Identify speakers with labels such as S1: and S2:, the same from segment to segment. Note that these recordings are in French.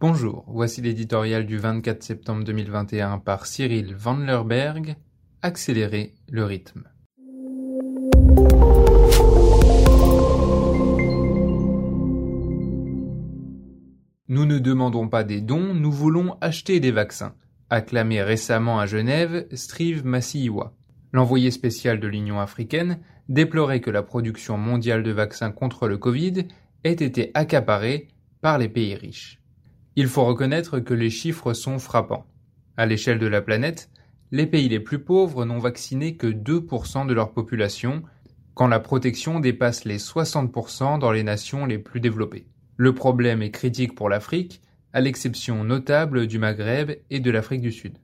S1: Bonjour, voici l'éditorial du 24 septembre 2021 par Cyril Vanlerberg, Accélérer le rythme. Nous ne demandons pas des dons, nous voulons acheter des vaccins, acclamé récemment à Genève Strive Masiyiwa. L'envoyé spécial de l'Union africaine déplorait que la production mondiale de vaccins contre le Covid ait été accaparée par les pays riches. Il faut reconnaître que les chiffres sont frappants. À l'échelle de la planète, les pays les plus pauvres n'ont vacciné que 2% de leur population, quand la protection dépasse les 60% dans les nations les plus développées. Le problème est critique pour l'Afrique, à l'exception notable du Maghreb et de l'Afrique du Sud.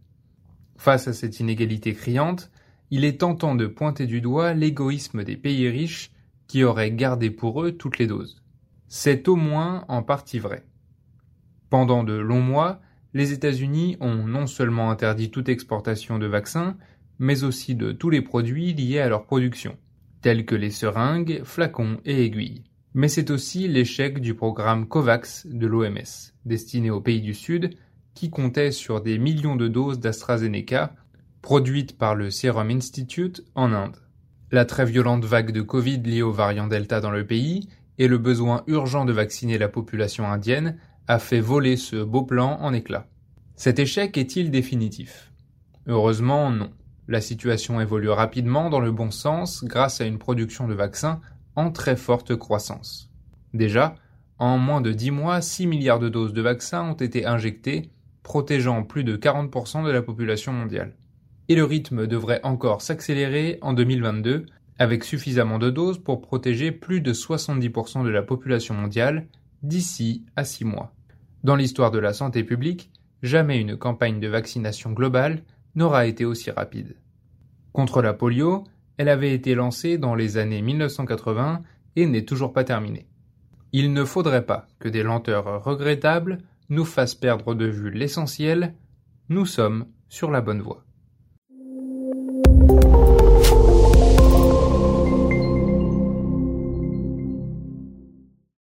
S1: Face à cette inégalité criante, il est tentant de pointer du doigt l'égoïsme des pays riches qui auraient gardé pour eux toutes les doses. C'est au moins en partie vrai. Pendant de longs mois, les États-Unis ont non seulement interdit toute exportation de vaccins, mais aussi de tous les produits liés à leur production, tels que les seringues, flacons et aiguilles. Mais c'est aussi l'échec du programme COVAX de l'OMS, destiné aux pays du Sud, qui comptait sur des millions de doses d'AstraZeneca, produites par le Serum Institute en Inde. La très violente vague de Covid liée au variant Delta dans le pays et le besoin urgent de vacciner la population indienne a fait voler ce beau plan en éclats. Cet échec est-il définitif? Heureusement non. La situation évolue rapidement dans le bon sens grâce à une production de vaccins en très forte croissance. Déjà, en moins de 10 mois, 6 milliards de doses de vaccins ont été injectées, protégeant plus de 40% de la population mondiale. Et le rythme devrait encore s'accélérer en 2022, avec suffisamment de doses pour protéger plus de 70% de la population mondiale d'ici à 6 mois. Dans l'histoire de la santé publique, jamais une campagne de vaccination globale n'aura été aussi rapide. Contre la polio, elle avait été lancée dans les années 1980 et n'est toujours pas terminée. Il ne faudrait pas que des lenteurs regrettables nous fassent perdre de vue l'essentiel, nous sommes sur la bonne voie.